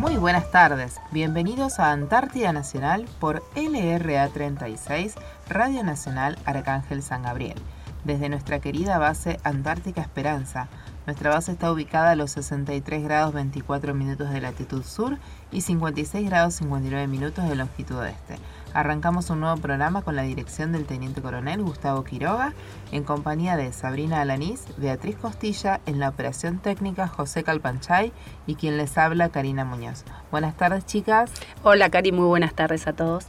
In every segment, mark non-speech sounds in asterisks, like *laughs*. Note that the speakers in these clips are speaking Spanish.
Muy buenas tardes, bienvenidos a Antártida Nacional por LRA 36, Radio Nacional Arcángel San Gabriel, desde nuestra querida base Antártica Esperanza. Nuestra base está ubicada a los 63 grados 24 minutos de latitud sur y 56 grados 59 minutos de longitud este. Arrancamos un nuevo programa con la dirección del Teniente Coronel Gustavo Quiroga, en compañía de Sabrina Alanís, Beatriz Costilla, en la operación técnica José Calpanchay y quien les habla Karina Muñoz. Buenas tardes, chicas. Hola, Cari, muy buenas tardes a todos.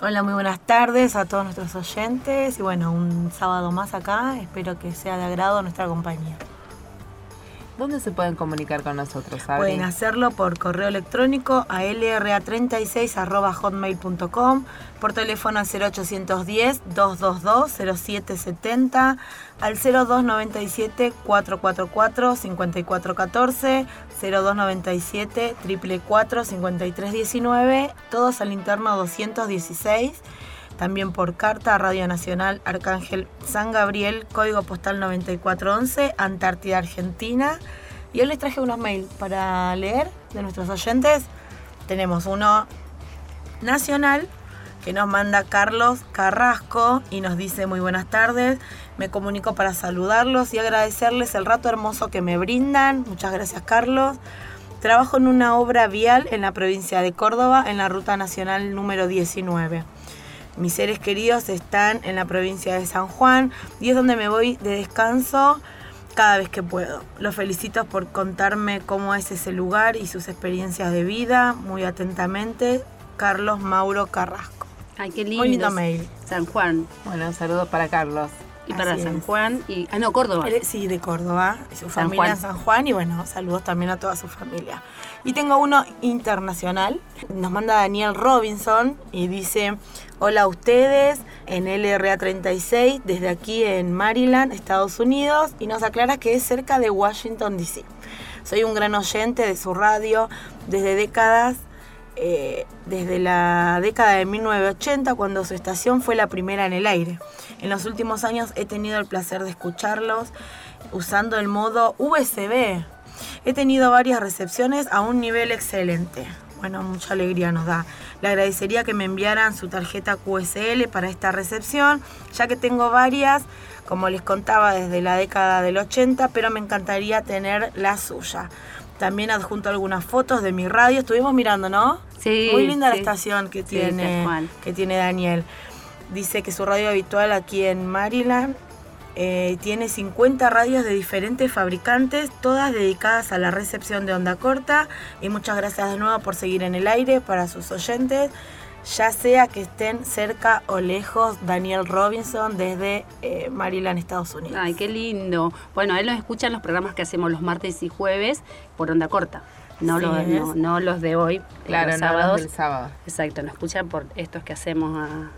Hola, muy buenas tardes a todos nuestros oyentes y bueno, un sábado más acá, espero que sea de agrado nuestra compañía. ¿Dónde se pueden comunicar con nosotros? Pueden hacerlo por correo electrónico a lra36.hotmail.com, por teléfono al 0810-222-0770, al 0297-444-5414, 0297 444-5319, todos al interno 216 también por carta a Radio Nacional Arcángel San Gabriel, código postal 9411, Antártida, Argentina. Y hoy les traje unos mails para leer de nuestros oyentes. Tenemos uno nacional que nos manda Carlos Carrasco y nos dice muy buenas tardes. Me comunico para saludarlos y agradecerles el rato hermoso que me brindan. Muchas gracias Carlos. Trabajo en una obra vial en la provincia de Córdoba en la Ruta Nacional número 19. Mis seres queridos están en la provincia de San Juan y es donde me voy de descanso cada vez que puedo. Los felicito por contarme cómo es ese lugar y sus experiencias de vida. Muy atentamente, Carlos Mauro Carrasco. Ay, qué lindo. Muy lindo mail. San Juan. Bueno, un saludo para Carlos. Y para San Juan y ah no Córdoba. Sí, de Córdoba, su familia en San Juan y bueno, saludos también a toda su familia. Y tengo uno internacional, nos manda Daniel Robinson y dice, hola a ustedes en LRA 36 desde aquí en Maryland, Estados Unidos y nos aclara que es cerca de Washington DC. Soy un gran oyente de su radio desde décadas eh, desde la década de 1980, cuando su estación fue la primera en el aire. En los últimos años he tenido el placer de escucharlos usando el modo USB. He tenido varias recepciones a un nivel excelente. Bueno, mucha alegría nos da. Le agradecería que me enviaran su tarjeta QSL para esta recepción, ya que tengo varias, como les contaba, desde la década del 80, pero me encantaría tener la suya. También adjunto algunas fotos de mi radio. Estuvimos mirando, ¿no? Sí. Muy linda la estación que tiene, que tiene Daniel. Dice que su radio habitual aquí en Maryland eh, tiene 50 radios de diferentes fabricantes, todas dedicadas a la recepción de onda corta. Y muchas gracias de nuevo por seguir en el aire para sus oyentes ya sea que estén cerca o lejos, Daniel Robinson desde eh, Maryland, Estados Unidos. Ay, qué lindo. Bueno, él nos escucha en los programas que hacemos los martes y jueves por onda corta. No, los, no, los de hoy, claro, los sábados. del sábado. Exacto, nos escuchan por estos que hacemos a,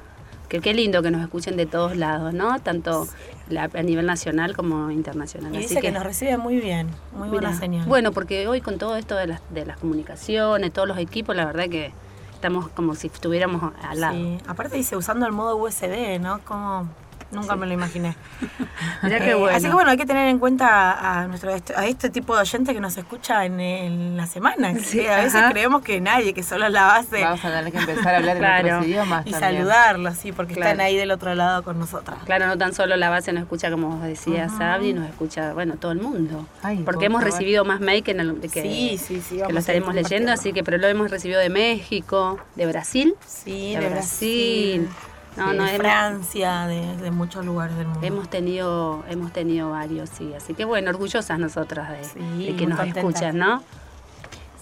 que qué lindo que nos escuchen de todos lados, ¿no? Tanto a nivel nacional como internacional. Y dice que, nos recibe muy bien, muy buena señal. Bueno, porque hoy con todo esto de las, de las comunicaciones, todos los equipos, la verdad que estamos como si estuviéramos al lado. Sí, aparte dice usando el modo USB, ¿no? Como Nunca me lo imaginé. *laughs* Mirá bueno. Así que bueno, hay que tener en cuenta a nuestro a este tipo de oyente que nos escucha en, la semana. Sí, a veces creemos que nadie, que solo es la base. Vamos a tener que empezar a hablar en otros *laughs* idiomas. Y saludarlos, sí, porque están ahí del otro lado con nosotras. Claro, no tan solo la base nos escucha, como vos decías, uh nos escucha, bueno, todo el mundo. porque hemos recibido más mail que, que, sí, sí, sí, que lo estaremos leyendo, así que, pero lo hemos recibido de México, de Brasil. Sí, de, Brasil no, no, de Francia, de, muchos lugares del mundo. Hemos tenido, hemos tenido varios, sí. Así que bueno, orgullosas nosotras de, que nos escuchan, ¿no?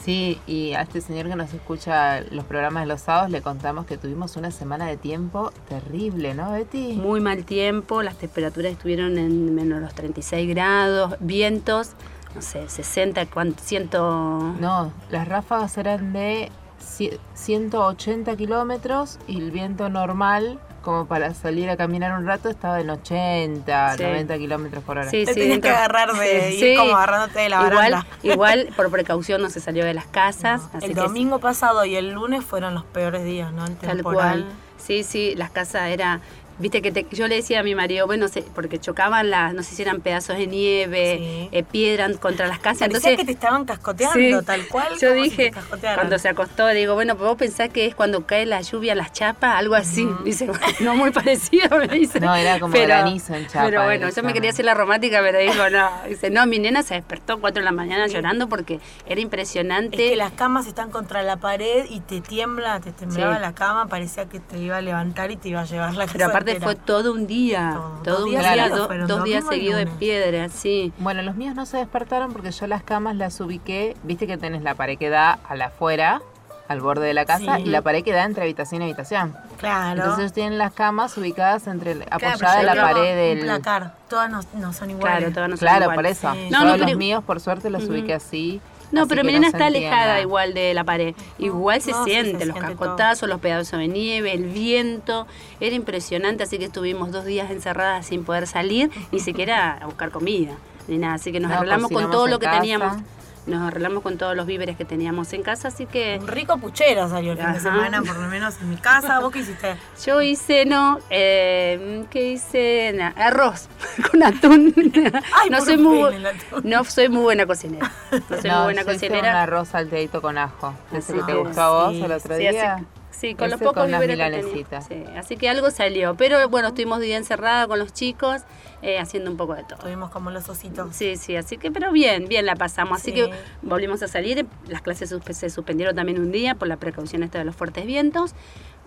Sí, y a este señor que nos escucha los programas de los sábados le contamos que tuvimos una semana de tiempo terrible, ¿no, Betty? Muy mal tiempo, las temperaturas estuvieron en menos los 36 grados, vientos, no sé, 60, ¿cuánto? Ciento... No, las ráfagas eran de 180 kilómetros y el viento normal como para salir a caminar un rato estaba en 80, 90 kilómetros por hora. Sí, Te sí, que agarrar de ir como agarrándote de la igual, Igual, por precaución no se salió de las casas. el domingo pasado y el lunes fueron los peores días, ¿no? El temporal. Sí, sí, las casas era Viste que yo le decía a mi marido, bueno, sé, porque chocaban las, no sé si eran pedazos de nieve, eh, piedras contra las casas. Parecía entonces que te estaban cascoteando, tal cual. Yo dije, cuando se acostó, digo, bueno, pues vos pensás que es cuando cae la lluvia, las chapas, algo así. Dice, *laughs* no muy parecido, me dice. No, era como granizo en chapa. Pero bueno, yo me quería hacer la romántica, pero digo, no. Dice, no, mi nena se despertó a 4 de la mañana llorando porque era impresionante. Es que las camas están contra la pared y te tiembla, te temblaba la cama, parecía que te iba a levantar y te iba a llevar la casa. Aparte fue todo un día, todo, un día, dos días seguidos de piedra, sí. Bueno, los míos no se despertaron porque yo las camas las ubiqué, viste que tenés la pared que da a la afuera, al borde de la casa, y la pared que da entre habitación y habitación. Claro. Entonces tienen las camas ubicadas entre apoyadas en la pared del. placar. Todas no, son iguales. Claro, todas no son claro por eso. No, no, los míos, por suerte, los ubiqué así. No, pero mi nena está alejada igual de la pared. Igual se siente, los cascotazos, los pedazos de nieve, el viento. Era impresionante, así que estuvimos dos días encerradas sin poder salir, ni siquiera a buscar comida, ni nada. Así que nos arreglamos con todo lo que teníamos nos arreglamos con todos los víveres que teníamos en casa, así que... Un rico puchero salió el fin de semana, por lo menos en mi casa. ¿Vos qué hiciste? *laughs* Yo hice, no, eh, ¿qué hice? arroz *laughs* con atún. *laughs* Ay, no, soy muy, no soy muy buena cocinera. No soy muy buena cocinera. un arroz salteadito con ajo. Ese que te gustó a vos el otro día. Sí, con los pocos víveres que tenía. Sí, así que algo salió. Pero bueno, estuvimos día encerrada con los chicos, eh, haciendo un poco de todo. Estuvimos como los ositos. Sí, sí, así que, pero bien, bien la pasamos. Así que volvimos a salir. Las clases se suspendieron también un día por la precaución esta de los fuertes vientos.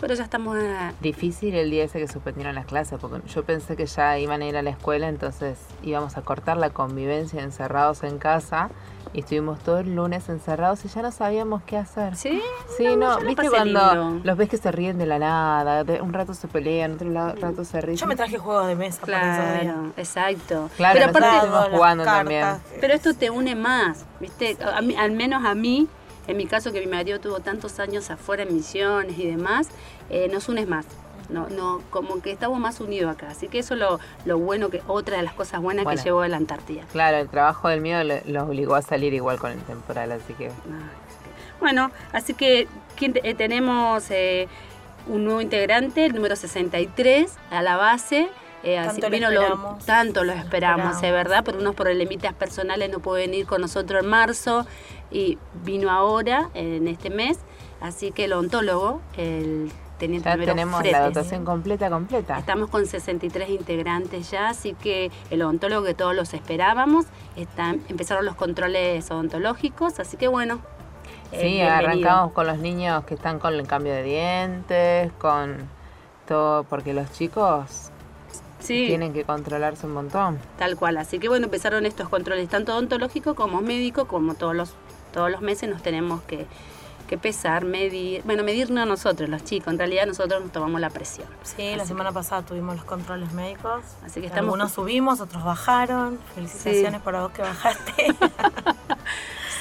Pero ya estamos... Difícil el día ese que suspendieron las clases, porque yo pensé que ya iban a ir a la escuela, entonces íbamos a cortar la convivencia encerrados en casa y estuvimos todo el lunes encerrados y ya no sabíamos qué hacer. ¿Sí? Sí, no, viste cuando los ves que se ríen de la nada, un rato se pelean, otro rato se ríen. Yo me traje juegos de mesa claro, exacto. Claro, pero aparte jugando también. Pero esto te une más, ¿viste? al menos a mí, en mi caso que mi marido tuvo tantos años afuera en misiones y demás, eh, nos unes más no, no, como que estamos más unidos acá. Así que eso es lo, lo bueno, que otra de las cosas buenas que llevó a la Antártida. Claro, el trabajo del mío los obligó a salir igual con el temporal, así que... Ah, bueno, así que eh, tenemos eh, un nuevo integrante, el número 63, a la base. Eh, tanto, vino lo, tanto lo esperamos, es verdad, por unos problemitas personales no puede venir con nosotros en marzo y vino ahora, en este mes. Así que el ontólogo, el ya tenemos la dotación completa, completa. Estamos con 63 integrantes ya, así que el odontólogo que todos los esperábamos, están, empezaron los controles odontológicos, así que bueno. Eh, sí, arrancamos con los niños que están con el cambio de dientes, con todo, porque los chicos tienen que controlarse un montón. Tal cual, así que bueno, empezaron estos controles tanto odontológicos como médicos, como todos los, todos los meses nos tenemos que que pesar, medir, bueno, medirnos nosotros, los chicos, en realidad nosotros nos tomamos la presión. Sí, la semana pasada tuvimos los controles médicos, así que estamos... Algunos subimos, otros bajaron, felicitaciones por vos que bajaste. *laughs*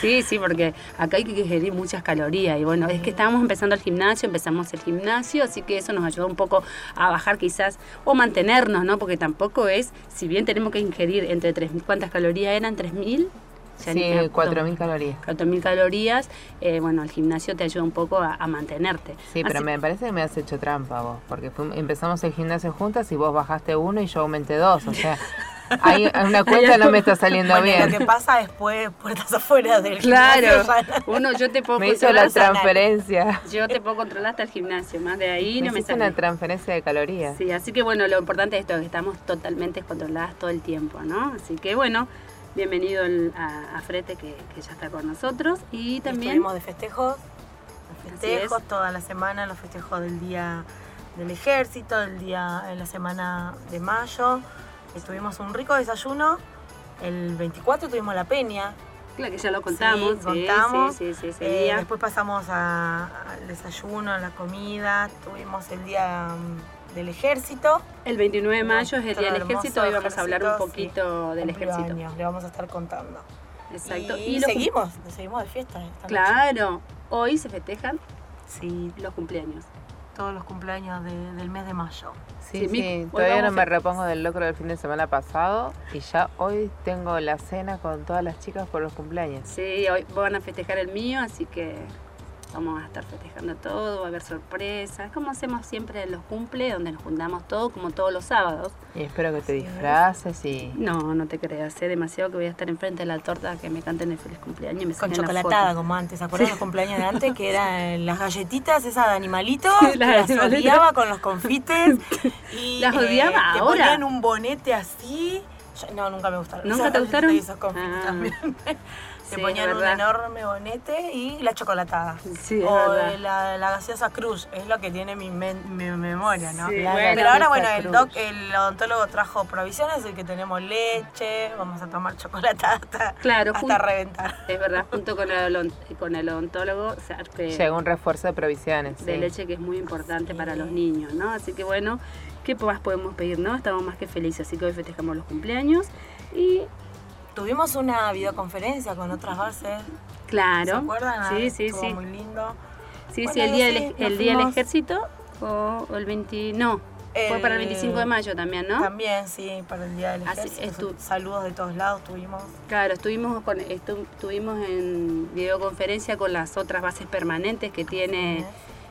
Sí, sí, porque acá hay que ingerir muchas calorías y bueno, es que estábamos empezando el gimnasio, empezamos el gimnasio, así que eso nos ayudó un poco a bajar quizás o mantenernos, ¿no? Porque tampoco es, si bien tenemos que ingerir entre 3.000, ¿cuántas calorías eran? ¿3.000? Sí, 4.000 calorías. 4.000 calorías, eh, bueno, el gimnasio te ayuda un poco a, mantenerte. Sí, pero me parece que me has hecho trampa vos, porque empezamos el gimnasio juntas y vos bajaste uno y yo aumenté dos, o sea... *laughs* Hay una cuenta no me está saliendo bien. Lo que pasa después, puertas afuera del claro. Uno, yo te puedo *laughs* Me hizo la transferencia. Yo te puedo controlar hasta el gimnasio, más de ahí no me sale. una transferencia de calorías. Sí, así que bueno, lo importante es esto, que estamos totalmente controladas todo el tiempo, ¿no? Así que bueno, bienvenido a, Frete que, ya está con nosotros y también... Estuvimos de festejos, festejos toda la semana, los festejos del Día del Ejército, el día en la semana de mayo. Tuvimos un rico desayuno. El 24 tuvimos la peña. Claro que ya lo contamos. Sí, contamos. Sí, sí, eh, después pasamos al desayuno, a la comida. Tuvimos el día del ejército. El 29 de mayo es el Día del Ejército, hoy vamos a hablar un poquito del ejército. le vamos a estar contando. Exacto. Y, seguimos, seguimos de fiesta. claro, hoy se festejan sí. los cumpleaños. Todos los cumpleaños del mes de mayo. Sí, sí, todavía no me repongo del locro del fin de semana pasado y ya hoy tengo la cena con todas las chicas por los cumpleaños. Sí, hoy van a festejar el mío, así que vamos a estar festejando todo, va a haber sorpresas, como hacemos siempre en los cumple, donde nos juntamos todos, como todos los sábados. Y espero que te disfraces y... No, no te creas, sé demasiado que voy a estar enfrente de la torta que me canten el feliz cumpleaños y me Con chocolatada, como antes, ¿acuerdas los cumpleaños de antes? Que eran *laughs* las galletitas esas de animalitos, las, odiaba con los confites. *laughs* y, las odiaba eh, ahora. Te ponían un bonete así. no, nunca me gustaron. ¿Nunca te gustaron? Esos confites ah. *laughs* Se ponían un enorme bonete y la chocolatada. Sí, o la, la, gaseosa Cruz, es lo que tiene mi, mi memoria, ¿no? Sí, Pero ahora, bueno, el, doc, el odontólogo trajo provisiones, el que tenemos leche, vamos a tomar chocolatada *laughs* hasta, claro, hasta reventar. Es verdad, junto con el, con el odontólogo llega un refuerzo de provisiones. De leche que es muy importante para los niños, ¿no? Así que bueno, ¿qué más podemos pedir, no? Estamos más que felices, así que hoy festejamos los cumpleaños y Tuvimos una videoconferencia con otras bases. Claro. ¿Se acuerdan? Sí, sí, Estuvo sí. muy lindo. Sí, sí, el día, del, el día del ejército o, el 20... No, fue para el 25 de mayo también, ¿no? También, sí, para el Día del Ejército. Saludos de todos lados tuvimos. Claro, estuvimos, con, estuvimos en videoconferencia con las otras bases permanentes que tiene,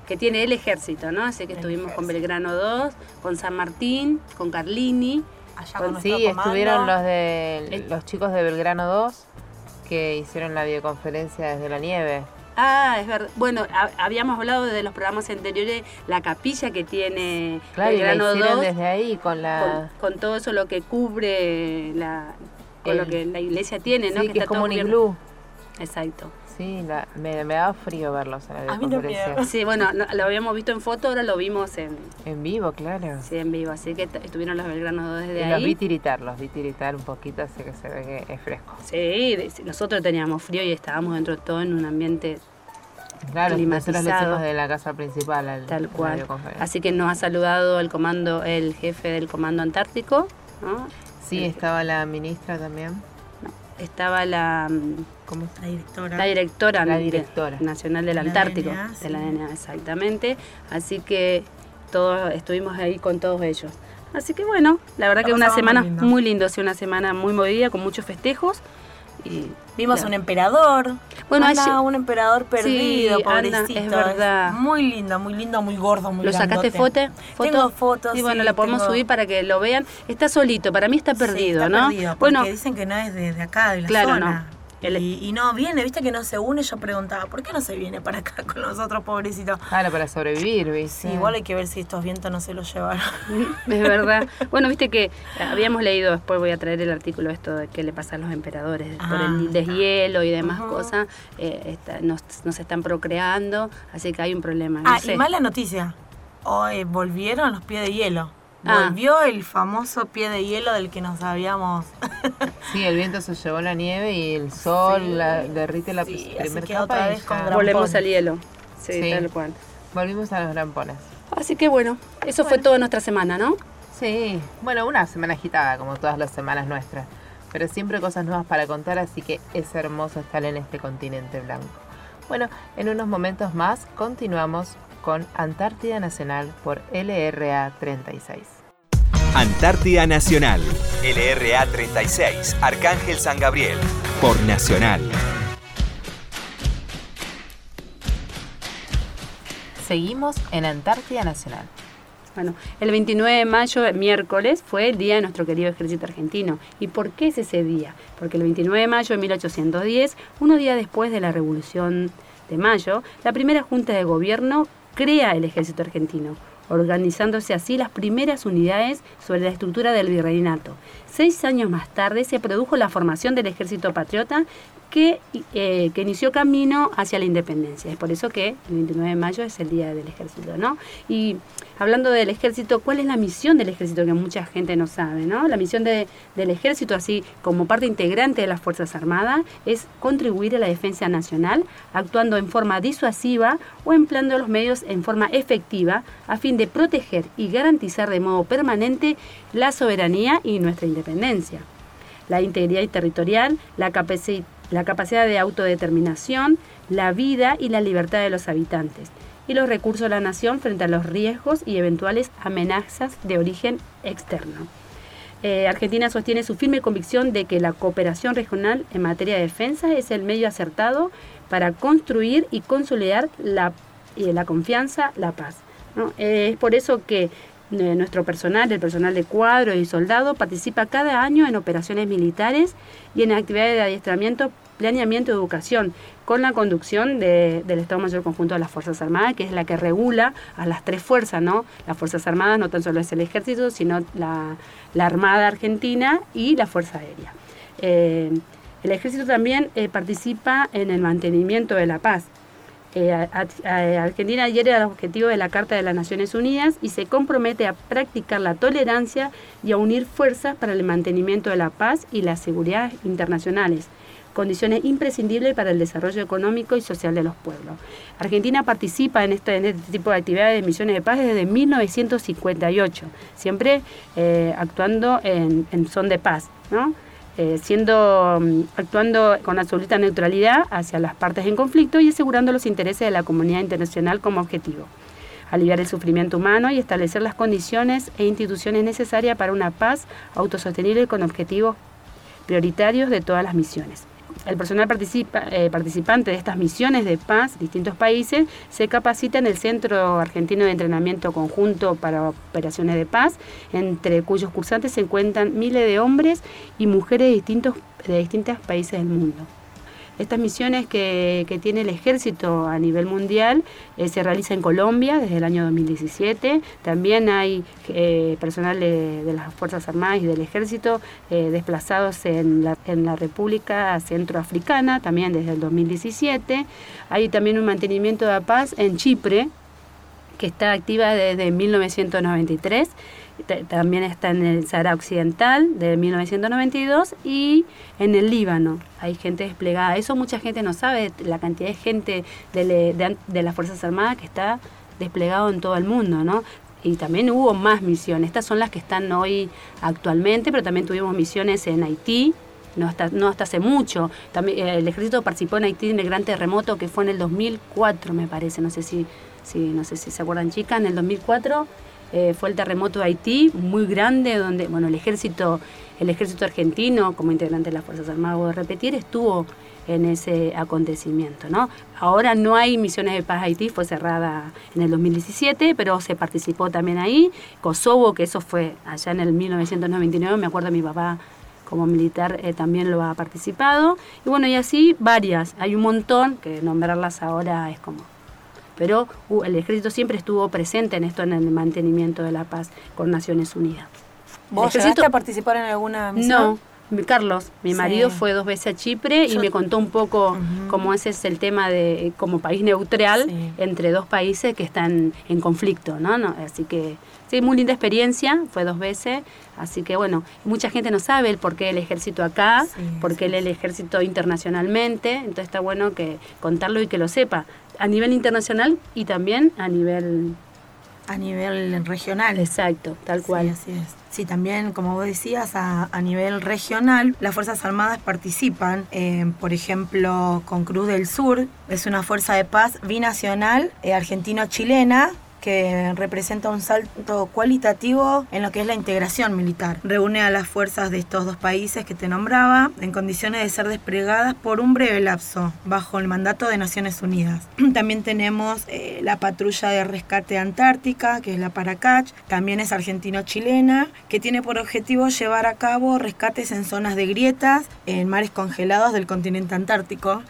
que tiene el Ejército, ¿no? Así que estuvimos con Belgrano 2, con San Martín, con Carlini sí, estuvieron los de los chicos de Belgrano 2 que hicieron la videoconferencia desde la nieve. Ah, es verdad. Bueno, habíamos hablado de los programas anteriores, la capilla que tiene claro, Belgrano y la 2. desde ahí con la... Con, todo eso lo que cubre la... Con lo que la iglesia tiene, ¿no? Sí, que, es como un iglú. Exacto. Sí, me, me daba frío verlos en la. Sí, bueno, lo habíamos visto en foto, ahora lo vimos en... En vivo, claro. Sí, en vivo, así que estuvieron los Belgrano desde y ahí. los vi tiritar, los vi tiritar un poquito, así que se ve que es fresco. Sí, nosotros teníamos frío y estábamos dentro de todo en un ambiente Claro, nosotros lo hicimos de la casa principal. Al, Tal cual. Así que nos ha saludado el comando, el jefe del Comando Antártico. ¿no? Sí, estaba la ministra también. Estaba la ¿Cómo? La directora. La directora, la directora. nacional del Antártico, de la DNA, exactamente. Así que todos estuvimos ahí con todos ellos. Así que bueno, la verdad que una semana muy, lindo, sí, una semana muy movida, con muchos festejos. Y, Vimos un emperador. Bueno, anda, un emperador perdido, pobrecito. es verdad. muy lindo, muy lindo, muy gordo, muy ¿Lo sacaste foto? Tengo fotos. Sí, bueno, la podemos subir para que lo vean. Está solito, para mí está perdido, está ¿no? Perdido, bueno, dicen que no es de, acá, de la claro, zona. No. Y, no viene, viste que no se une. Yo preguntaba, ¿por qué no se viene para acá con nosotros, pobrecitos? Claro, para sobrevivir, ¿viste? Sí, igual hay que ver si estos vientos no se los llevaron. *laughs* Es verdad. Bueno, viste que habíamos leído, después voy a traer el artículo esto de qué le pasa a los emperadores por el ah. deshielo y demás cosas. Eh, nos, están procreando, así que hay un problema. ah, y mala noticia. Hoy volvieron los pies de hielo. Ah. Volvió el famoso pie de hielo del que nos habíamos. *laughs* sí, el viento se llevó la nieve y el sol derrite la sí, primera capa. Vez Volvemos al hielo. Sí, tal cual. Volvimos a los grampones. Así que bueno, eso fue toda nuestra semana, ¿no? Sí, bueno, una semana agitada como todas las semanas nuestras, pero siempre cosas nuevas para contar, así que es hermoso estar en este continente blanco. Bueno, en unos momentos más continuamos con Antártida Nacional por LRA 36. Antártida Nacional, LRA 36, Arcángel San Gabriel, por Nacional. Seguimos en Antártida Nacional. Bueno, el 29 de mayo, miércoles, fue el día de nuestro querido ejército argentino. ¿Y por qué es ese día? Porque el 29 de mayo de 1810, unos días después de la Revolución de Mayo, la primera Junta de Gobierno crea el ejército argentino, organizándose así las primeras unidades sobre la estructura del virreinato. Seis años más tarde se produjo la formación del ejército patriota que, eh, que, inició camino hacia la independencia. Es por eso que el 29 de mayo es el Día del Ejército, ¿no? Y hablando del ejército, ¿cuál es la misión del ejército que mucha gente no sabe, ¿no? La misión del ejército, así como parte integrante de las Fuerzas Armadas, es contribuir a la defensa nacional, actuando en forma disuasiva o empleando los medios en forma efectiva a fin de proteger y garantizar de modo permanente la soberanía y nuestra independencia. La integridad territorial, la capacidad la capacidad de autodeterminación, la vida y la libertad de los habitantes, y los recursos de la nación frente a los riesgos y eventuales amenazas de origen externo. eh, Argentina sostiene su firme convicción de que la cooperación regional en materia de defensa es el medio acertado para construir y consolidar la, la confianza, la paz. es por eso que nuestro personal, el personal de cuadro y soldado, participa cada año en operaciones militares y en actividades de adiestramiento, planeamiento y educación, con la conducción del Estado Mayor Conjunto de las Fuerzas Armadas, que es la que regula a las tres fuerzas, ¿no? Las Fuerzas Armadas no tan solo es el ejército, sino la, Armada Argentina y la Fuerza Aérea. Eh, el ejército también eh, participa en el mantenimiento de la paz. Eh, Argentina adhiere a los objetivos de la Carta de las Naciones Unidas y se compromete a practicar la tolerancia y a unir fuerzas para el mantenimiento de la paz y la seguridad internacionales, condiciones imprescindibles para el desarrollo económico y social de los pueblos. Argentina participa en este, este tipo de actividades de misiones de paz desde 1958, siempre eh, actuando en, en son de paz, ¿no? Eh, siendo, mm, actuando con absoluta neutralidad hacia las partes en conflicto y asegurando los intereses de la comunidad internacional como objetivo, aliviar el sufrimiento humano y establecer las condiciones e instituciones necesarias para una paz autosostenible con objetivos prioritarios de todas las misiones. El personal eh, participante de estas misiones de paz, distintos países, se capacita en el Centro Argentino de Entrenamiento Conjunto para Operaciones de Paz, entre cuyos cursantes se encuentran miles de hombres y mujeres de distintos, de distintos países del mundo. Estas misiones que, tiene el ejército a nivel mundial eh, se realizan en Colombia desde el año 2017. También hay eh, personal de, las Fuerzas Armadas y del ejército eh, desplazados en la, en la República Centroafricana, también desde el 2017. Hay también un mantenimiento de la paz en Chipre, que está activa desde 1993 también está en el Sahara Occidental de 1992 y en el Líbano. Hay gente desplegada. Eso mucha gente no sabe, la cantidad de gente de, de, las Fuerzas Armadas que está desplegado en todo el mundo, ¿no? Y también hubo más misiones. Estas son las que están hoy actualmente, pero también tuvimos misiones en Haití, no hasta, no hasta hace mucho. También, eh, el ejército participó en Haití en el gran terremoto que fue en el 2004, me parece. No sé si, si, no sé si se acuerdan, chicas, en el 2004 eh, fue el terremoto de Haití, muy grande, donde bueno, el ejército, el ejército argentino, como integrante de las Fuerzas Armadas, voy a repetir, estuvo en ese acontecimiento. ¿no? Ahora no hay misiones de paz Haití, fue cerrada en el 2017, pero se participó también ahí. Kosovo, que eso fue allá en el 1999, me acuerdo mi papá como militar eh, también lo ha participado. Y bueno, y así varias, hay un montón, que nombrarlas ahora es como pero uh, el ejército siempre estuvo presente en esto, en el mantenimiento de la paz con Naciones Unidas. ¿Vos llegaste a participar en alguna misión? No, Carlos, mi marido fue dos veces a Chipre y me contó un poco cómo ese es el tema de como país neutral entre dos países que están en conflicto, ¿no? ¿no? Así que sí, muy linda experiencia, fue dos veces, así que bueno, mucha gente no sabe el por qué el ejército acá, por qué el ejército internacionalmente, entonces está bueno que contarlo y que lo sepa a nivel internacional y también a nivel... A nivel regional. Exacto, tal cual. Sí, así es. Sí, también, como vos decías, a, nivel regional, las Fuerzas Armadas participan, eh, por ejemplo, con Cruz del Sur, es una fuerza de paz binacional eh, argentino-chilena, que representa un salto cualitativo en lo que es la integración militar. Reúne a las fuerzas de estos dos países que te nombraba en condiciones de ser desplegadas por un breve lapso bajo el mandato de Naciones Unidas. *clears throat* También tenemos eh, la patrulla de rescate antártica, que es la Paracach, también es argentino-chilena, que tiene por objetivo llevar a cabo rescates en zonas de grietas en mares congelados del continente antártico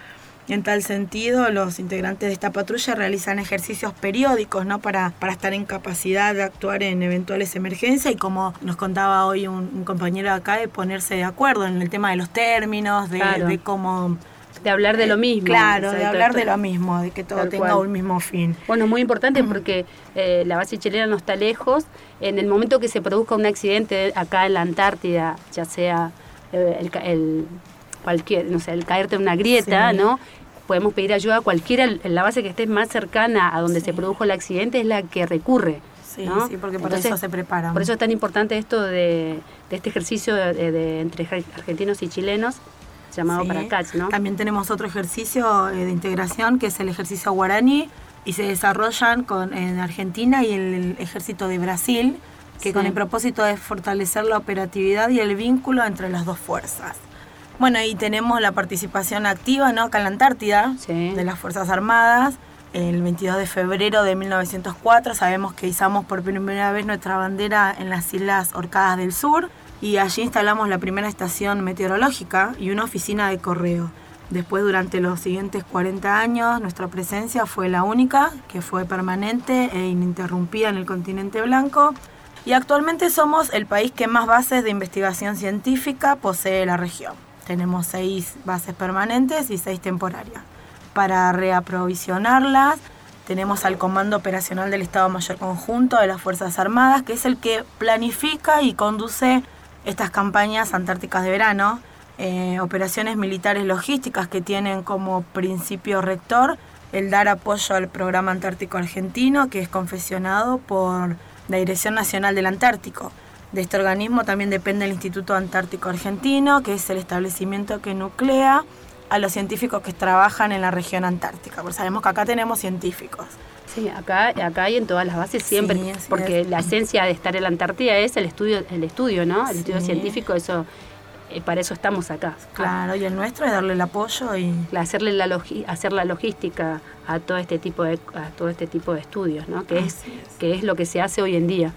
en tal sentido, los integrantes de esta patrulla realizan ejercicios periódicos ¿no? para, para estar en capacidad de actuar en eventuales emergencias y como nos contaba hoy un, compañero acá, de ponerse de acuerdo en el tema de los términos, de, cómo... De hablar de lo mismo. Claro, de hablar de lo mismo, de que todo tenga un mismo fin. Bueno, muy importante porque eh, la base chilena no está lejos. En el momento que se produzca un accidente acá en la Antártida, ya sea eh, el cualquier, no sé, el caerte en una grieta, ¿no? Podemos pedir ayuda a cualquiera, la base que esté más cercana a donde se produjo el accidente es la que recurre. Sí, sí, porque por eso se preparan. Por eso es tan importante esto de, este ejercicio de, entre argentinos y chilenos llamado para CACH, ¿no? También tenemos otro ejercicio eh, de integración que es el ejercicio guaraní y se desarrollan con, en Argentina y el ejército de Brasil que con el propósito de fortalecer la operatividad y el vínculo entre las dos fuerzas. Bueno, y tenemos la participación activa ¿no? acá en la Antártida de las Fuerzas Armadas. El 22 de febrero de 1904 sabemos que izamos por primera vez nuestra bandera en las Islas Orcadas del Sur y allí instalamos la primera estación meteorológica y una oficina de correo. Después, durante los siguientes 40 años, nuestra presencia fue la única, que fue permanente e ininterrumpida en el continente blanco. Y actualmente somos el país que más bases de investigación científica posee la región. Tenemos seis bases permanentes y seis temporarias. Para reaprovisionarlas, tenemos al Comando Operacional del Estado Mayor Conjunto de las Fuerzas Armadas, que es el que planifica y conduce estas campañas antárticas de verano eh, operaciones militares logísticas que tienen como principio rector el dar apoyo al programa antártico argentino, que es confesionado por la Dirección Nacional del Antártico. De este organismo también depende el Instituto Antártico Argentino, que es el establecimiento que nuclea a los científicos que trabajan en la región antártica, porque sabemos que acá tenemos científicos. Sí, acá, acá y en todas las bases siempre, porque la esencia de estar en la Antártida es el estudio, el estudio, ¿no? El estudio científico, eso eh, para eso estamos acá. Claro, y el nuestro es darle el apoyo y hacerle la hacer la logística a todo este tipo de a todo este tipo de estudios, ¿no? Que es, que es lo que se hace hoy en día.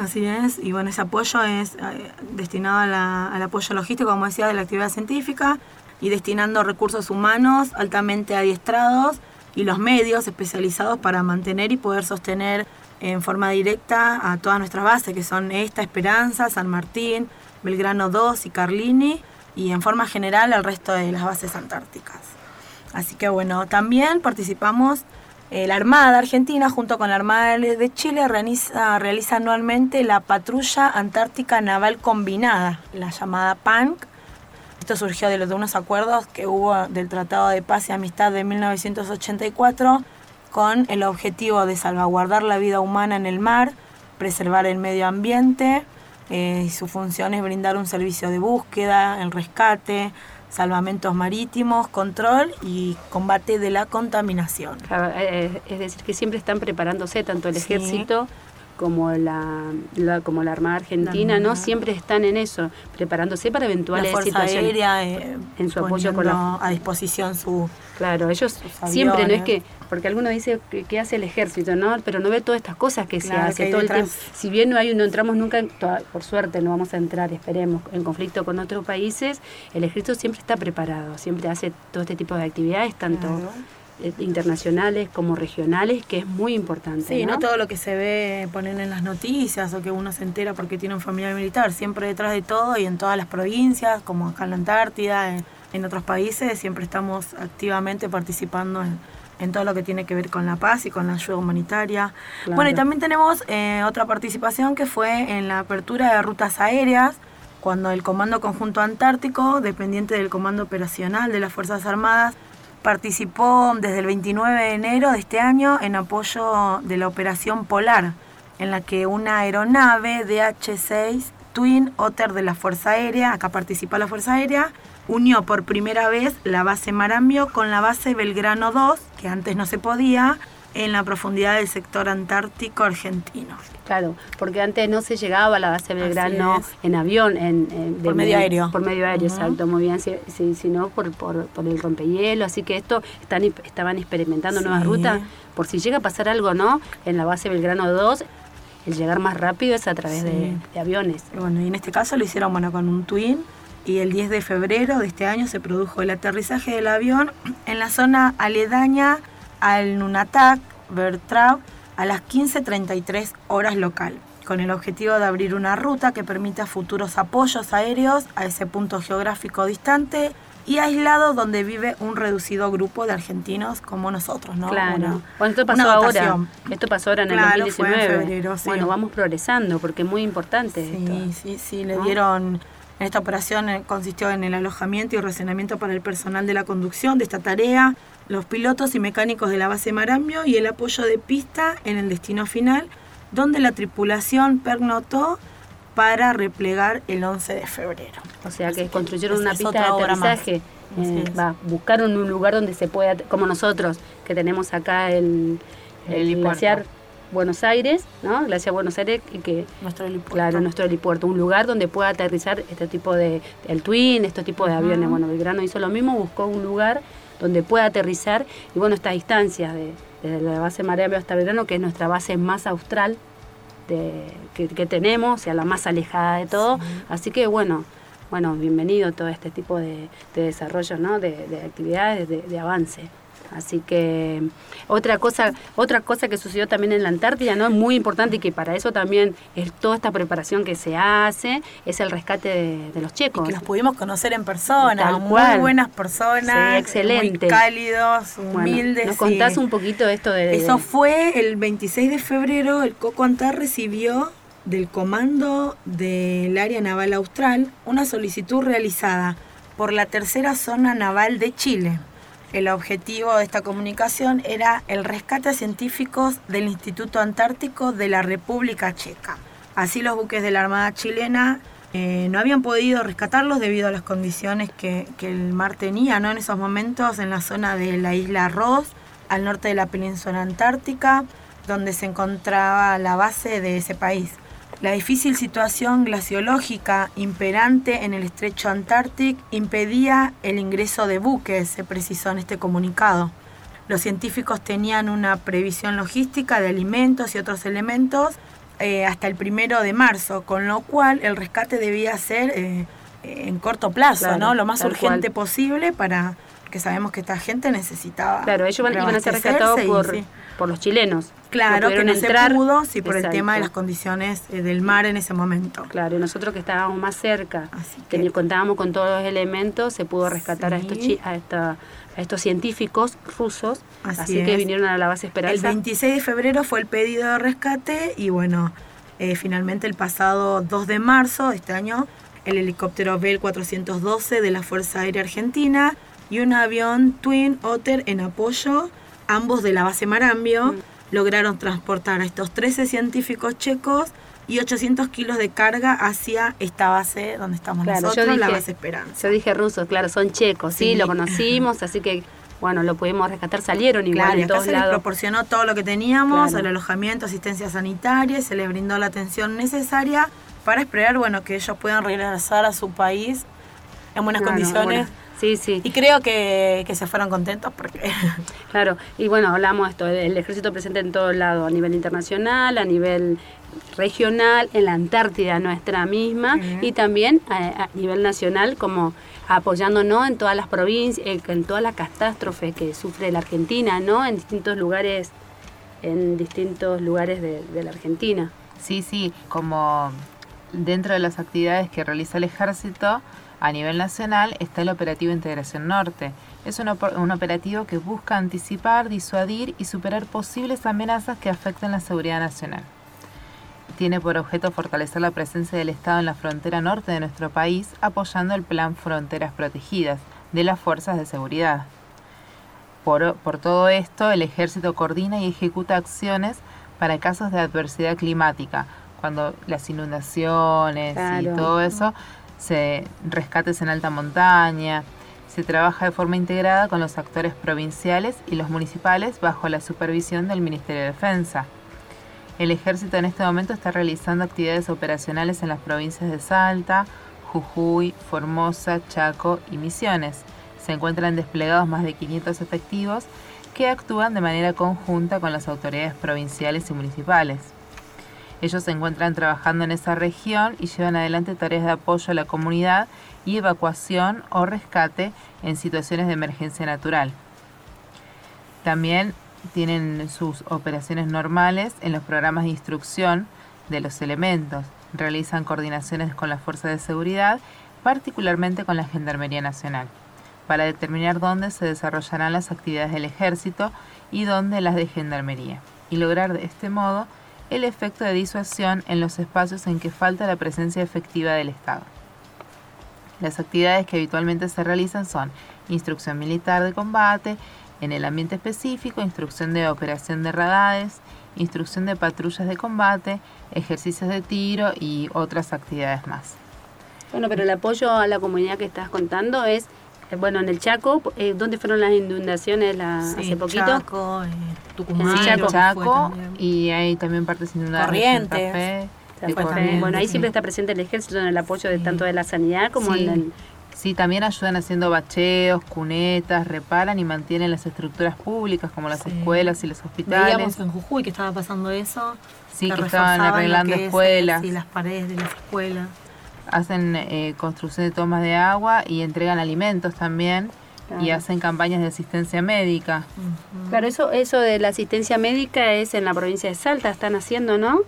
Así es, y bueno, ese apoyo es eh, destinado al apoyo logístico, como decía, de la actividad científica y destinando recursos humanos altamente adiestrados y los medios especializados para mantener y poder sostener en forma directa a todas nuestras bases, que son esta, Esperanza, San Martín, Belgrano 2 y Carlini, y en forma general al resto de las bases antárticas. Así que bueno, también participamos, la Armada Argentina junto con la Armada de Chile realiza, anualmente la Patrulla Antártica Naval Combinada, la llamada PANC. Esto surgió de, los, unos acuerdos que hubo del Tratado de Paz y Amistad de 1984 con el objetivo de salvaguardar la vida humana en el mar, preservar el medio ambiente, eh, su función es brindar un servicio de búsqueda, el rescate, salvamentos marítimos, control y combate de la contaminación. Eh, eh, es decir, que siempre están preparándose tanto el ejército como la, como la Armada Argentina, ¿no? Siempre están en eso, preparándose para eventuales la Fuerza Aérea, en su apoyo con a disposición su Claro, ellos siempre, no es que, porque alguno dice que, hace el ejército, ¿no? Pero no ve todas estas cosas que se hace todo el tiempo. Si bien no hay, no entramos nunca, por suerte no vamos a entrar, esperemos, en conflicto con otros países, el ejército siempre está preparado, siempre hace todo este tipo de actividades, tanto eh, internacionales como regionales, que es muy importante. Sí, ¿no? todo lo que se ve poner en las noticias o que uno se entera porque tiene un familiar militar, siempre detrás de todo y en todas las provincias, como acá en la Antártida, en, otros países, siempre estamos activamente participando en, todo lo que tiene que ver con la paz y con la ayuda humanitaria. Bueno, y también tenemos eh, otra participación que fue en la apertura de rutas aéreas, cuando el Comando Conjunto Antártico, dependiente del Comando Operacional de las Fuerzas Armadas, participó desde el 29 de enero de este año en apoyo de la Operación Polar, en la que una aeronave DH-6 Twin Otter de la Fuerza Aérea, acá participa la Fuerza Aérea, unió por primera vez la base Marambio con la base Belgrano 2, que antes no se podía, en la profundidad del sector antártico argentino. Claro, porque antes no se llegaba a la base Belgrano en avión, en, por medio aéreo. Por medio aéreo, exacto, muy bien, sino por, por, por, el rompehielo, así que esto están, estaban experimentando nuevas rutas, por si llega a pasar algo, ¿no? En la base Belgrano 2, el llegar más rápido es a través de, aviones. bueno, y en este caso lo hicieron bueno con un Twin, y el 10 de febrero de este año se produjo el aterrizaje del avión en la zona aledaña al Nunatak, Bertrand, a las 15.33 horas local, con el objetivo de abrir una ruta que permita futuros apoyos aéreos a ese punto geográfico distante y aislado donde vive un reducido grupo de argentinos como nosotros, ¿no? Claro. bueno, esto pasó ahora. Esto pasó ahora en el 2019. Bueno, vamos progresando porque es muy importante. Sí, sí, sí. Le dieron. En esta operación consistió en el alojamiento y racionamiento para el personal de la conducción de esta tarea, los pilotos y mecánicos de la base Marambio y el apoyo de pista en el destino final, donde la tripulación pernotó para replegar el 11 de febrero. O sea que construyeron una pista de aterrizaje. Eh, buscaron un lugar donde se pueda, como nosotros, que tenemos acá el, el, glaciar Buenos Aires, ¿no? Glaciar Buenos Aires, que nuestro helipuerto. claro, nuestro helipuerto, un lugar donde pueda aterrizar este tipo de el Twin, este tipo de aviones. Bueno, Belgrano hizo lo mismo, buscó un lugar donde pueda aterrizar y bueno, estas distancias de, desde la base Mareambio hasta Belgrano, que es nuestra base más austral de, que, tenemos, o sea, la más alejada de todo. Así que bueno, bueno, bienvenido todo este tipo de, desarrollo, ¿no? de, actividades, de avance. Así que otra cosa, otra cosa que sucedió también en la Antártida, ¿no? Muy importante y que para eso también es toda esta preparación que se hace, es el rescate de, los checos. Y que los pudimos conocer en persona, muy buenas personas, excelente. muy cálidos, humildes. ¿Nos contás un poquito esto de, Eso fue el 26 de febrero, el Coco Antar recibió del Comando del Área Naval Austral una solicitud realizada por la Tercera Zona Naval de Chile el objetivo de esta comunicación era el rescate a científicos del Instituto Antártico de la República Checa. Así los buques de la Armada chilena eh, no habían podido rescatarlos debido a las condiciones que, el mar tenía en esos momentos en la zona de la isla Ross, al norte de la península antártica, donde se encontraba la base de ese país. La difícil situación glaciológica imperante en el estrecho Antártico impedía el ingreso de buques, se precisó en este comunicado. Los científicos tenían una previsión logística de alimentos y otros elementos eh, hasta el primero de marzo, con lo cual el rescate debía ser eh, en corto plazo, ¿no? Lo más urgente posible para que sabemos que esta gente necesitaba. Claro, ellos iban, a ser rescatados por, por los chilenos. Claro, que no entrar. se pudo, sí, por el tema de las condiciones eh, del mar en ese momento. Claro, y nosotros que estábamos más cerca, que contábamos con todos los elementos, se pudo rescatar a, estos a, a estos científicos rusos, así, que vinieron a la base Esperanza. El 26 de febrero fue el pedido de rescate y bueno, eh, finalmente el pasado 2 de marzo de este año, el helicóptero Bell 412 de la Fuerza Aérea Argentina y un avión Twin Otter en apoyo, ambos de la base Marambio. Mm lograron transportar a estos 13 científicos checos y 800 kilos de carga hacia esta base donde estamos nosotros, la base Esperanza. Yo dije rusos, claro, son checos, sí, lo conocimos, así que bueno, lo pudimos rescatar, salieron igual claro, en todos se les proporcionó todo lo que teníamos, el alojamiento, asistencia sanitaria, se les brindó la atención necesaria para esperar, bueno, que ellos puedan regresar a su país en buenas condiciones. Sí, sí. Y creo que, se fueron contentos porque... *laughs* Claro, y bueno, hablamos de esto, el ejército presente en todo lado, a nivel internacional, a nivel regional, en la Antártida nuestra misma, y también a, nivel nacional como apoyándonos en todas las provincias, eh, en todas las catástrofes que sufre la Argentina, ¿no? En distintos lugares, en distintos lugares de, de la Argentina. Sí, sí, como dentro de las actividades que realiza el ejército, a nivel nacional está el Operativo Integración Norte. Es un, operativo que busca anticipar, disuadir y superar posibles amenazas que afecten la seguridad nacional. Tiene por objeto fortalecer la presencia del Estado en la frontera norte de nuestro país, apoyando el Plan Fronteras Protegidas de las Fuerzas de Seguridad. Por, todo esto, el ejército coordina y ejecuta acciones para casos de adversidad climática, cuando las inundaciones y todo eso se rescates en alta montaña, se trabaja de forma integrada con los actores provinciales y los municipales bajo la supervisión del Ministerio de Defensa. El ejército en este momento está realizando actividades operacionales en las provincias de Salta, Jujuy, Formosa, Chaco y Misiones. Se encuentran desplegados más de 500 efectivos que actúan de manera conjunta con las autoridades provinciales y municipales. Ellos se encuentran trabajando en esa región y llevan adelante tareas de apoyo a la comunidad y evacuación o rescate en situaciones de emergencia natural. También tienen sus operaciones normales en los programas de instrucción de los elementos. Realizan coordinaciones con las fuerzas de seguridad, particularmente con la Gendarmería Nacional, para determinar dónde se desarrollarán las actividades del ejército y dónde las de Gendarmería, y lograr de este modo el efecto de disuasión en los espacios en que falta la presencia efectiva del Estado. Las actividades que habitualmente se realizan son instrucción militar de combate, en el ambiente específico, instrucción de operación de radares, instrucción de patrullas de combate, ejercicios de tiro y otras actividades más. Bueno, pero el apoyo a la comunidad que estás contando es bueno, en el Chaco, eh, ¿dónde fueron las inundaciones hace poquito? Chaco, eh, Tucumán, Chaco, y hay también partes inundadas Corrientes. Bueno, ahí siempre está presente el ejército en el apoyo de tanto de la sanidad como en el Sí, también ayudan haciendo bacheos, cunetas, reparan y mantienen las estructuras públicas como las escuelas y los hospitales. Veíamos en Jujuy que estaba pasando eso. Sí, que, estaban arreglando escuelas. Sí, las paredes de las escuelas. Hacen eh, construcción de tomas de agua y entregan alimentos también. Y hacen campañas de asistencia médica. Claro, eso, eso de la asistencia médica es en la provincia de Salta, están haciendo, ¿no?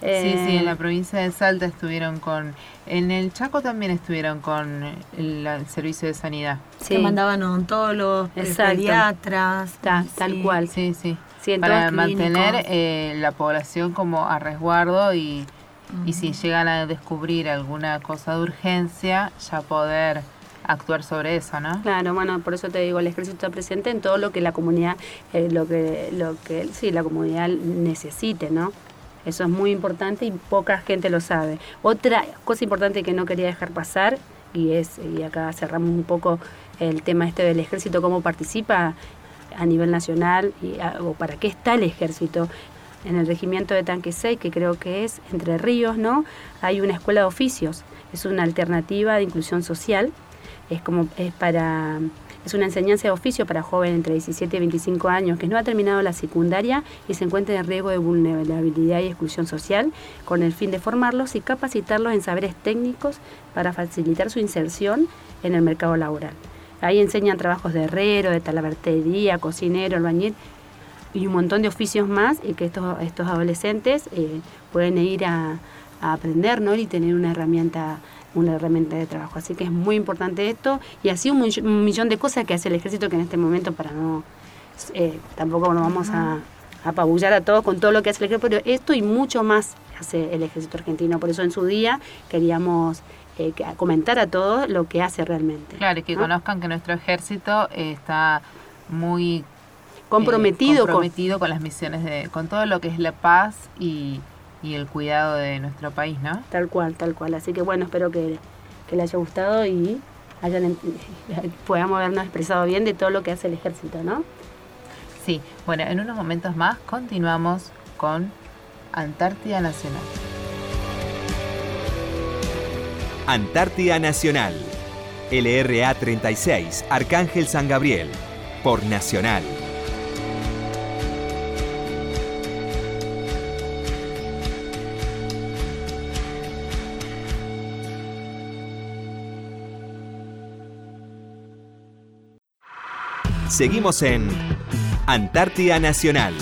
sí, sí, en la provincia de Salta estuvieron con... En el Chaco también estuvieron con el, servicio de sanidad. Sí. Que mandaban odontólogos, pediatras. tal cual. Sí, sí. Para mantener eh, la población como a resguardo y, y si llegan a descubrir alguna cosa de urgencia, ya poder actuar sobre eso, ¿no? Claro, bueno, por eso te digo, el ejército está presente en todo lo que la comunidad, eh, lo que, lo que, sí, la comunidad necesite, ¿no? Eso es muy importante y poca gente lo sabe. Otra cosa importante que no quería dejar pasar, y es, y acá cerramos un poco el tema este del ejército, cómo participa a nivel nacional y o para qué está el ejército. En el regimiento de Tanque 6, que creo que es Entre Ríos, ¿no? Hay una escuela de oficios. Es una alternativa de inclusión social. Es como es para es una enseñanza de oficio para jóvenes entre 17 y 25 años que no ha terminado la secundaria y se encuentra en riesgo de vulnerabilidad y exclusión social, con el fin de formarlos y capacitarlos en saberes técnicos para facilitar su inserción en el mercado laboral. Ahí enseñan trabajos de herrero, de talabartería, cocinero, albañil y un montón de oficios más y que estos, estos adolescentes eh, pueden ir a, aprender ¿no? y tener una herramienta una herramienta de trabajo. Así que es muy importante esto y así un, millón de cosas que hace el ejército que en este momento para no, eh, tampoco nos vamos a, apabullar a todos con todo lo que hace el ejército, pero esto y mucho más hace el ejército argentino. Por eso en su día queríamos eh, comentar a todos lo que hace realmente. Claro, y que conozcan que nuestro ejército está muy comprometido, comprometido con, las misiones de, con todo lo que es la paz y y el cuidado de nuestro país, ¿no? Tal cual, tal cual. Así que bueno, espero que, que le haya gustado y hayan, *laughs* podamos habernos expresado bien de todo lo que hace el ejército, ¿no? Sí, bueno, en unos momentos más continuamos con Antártida Nacional. Antártida Nacional, LRA 36, Arcángel San Gabriel, por Nacional. Seguimos en Antártida Nacional.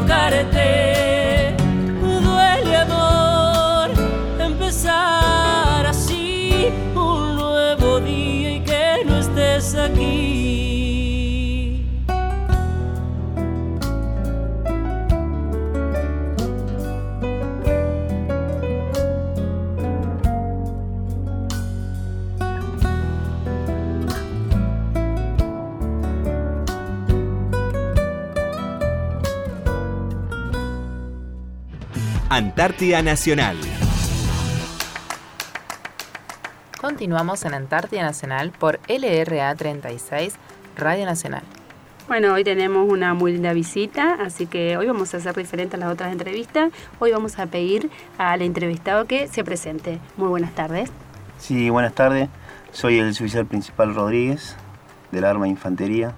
tocarete. Antártida Nacional. Continuamos en Antártida Nacional por LRA 36, Radio Nacional. Bueno, hoy tenemos una muy linda visita, así que hoy vamos a hacer diferente a las otras entrevistas. Hoy vamos a pedir al entrevistado que se presente. Muy buenas tardes. Sí, buenas tardes. Soy el oficial principal Rodríguez, del Arma Infantería,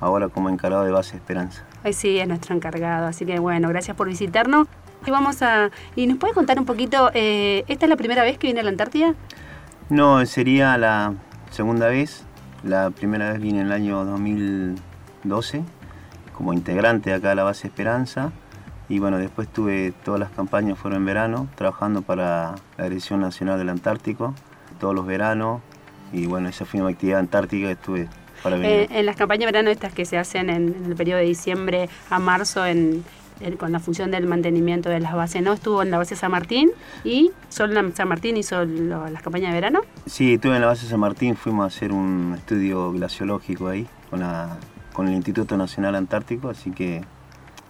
ahora como encargado de base Esperanza. Hoy sí, es nuestro encargado, así que bueno, gracias por visitarnos. Y vamos a... ¿Y nos puede contar un poquito, eh, esta es la primera vez que viene a la Antártida? No, sería la segunda vez. La primera vez vine en el año 2012 como integrante acá de la base Esperanza. Y bueno, después tuve todas las campañas, fueron en verano, trabajando para la Dirección Nacional del Antártico, todos los veranos. Y bueno, esa fue mi actividad antártica, estuve para venir. Eh, en las campañas de verano estas que se hacen en, en el periodo de diciembre a marzo en, con la función del mantenimiento de las bases, ¿no? Estuvo en la base San Martín y solo en San Martín hizo las campañas de verano. Sí, estuve en la base San Martín, fuimos a hacer un estudio glaciológico ahí con, con el Instituto Nacional Antártico, así que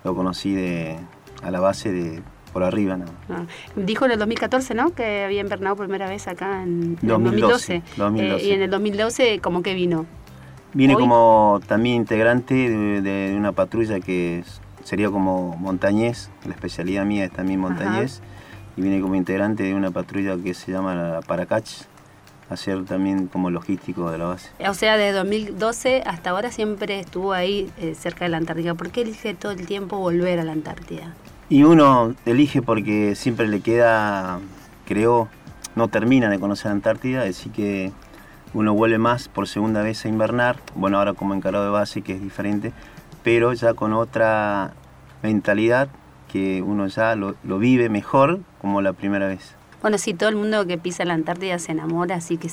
lo conocí de, a la base de por arriba. ¿no? Ah, dijo en el 2014, ¿no? Que había invernado por primera vez acá en, en 2012. 2012. Eh, y en el 2012, ¿cómo que vino? Vine como también integrante de, de, una patrulla que sería como montañés, la especialidad mía es también montañés, y vine como integrante de una patrulla que se llama la Paracach, a ser también como logístico de la base. O sea, desde 2012 hasta ahora siempre estuvo ahí eh, cerca de la Antártida. ¿Por qué elige todo el tiempo volver a la Antártida? Y uno elige porque siempre le queda, creo, no termina de conocer la Antártida, así que uno vuelve más por segunda vez a invernar, bueno, ahora como encargado de base, que es diferente, pero ya con otra mentalidad que uno ya lo, lo, vive mejor como la primera vez. Bueno, sí, todo el mundo que pisa la Antártida se enamora, así que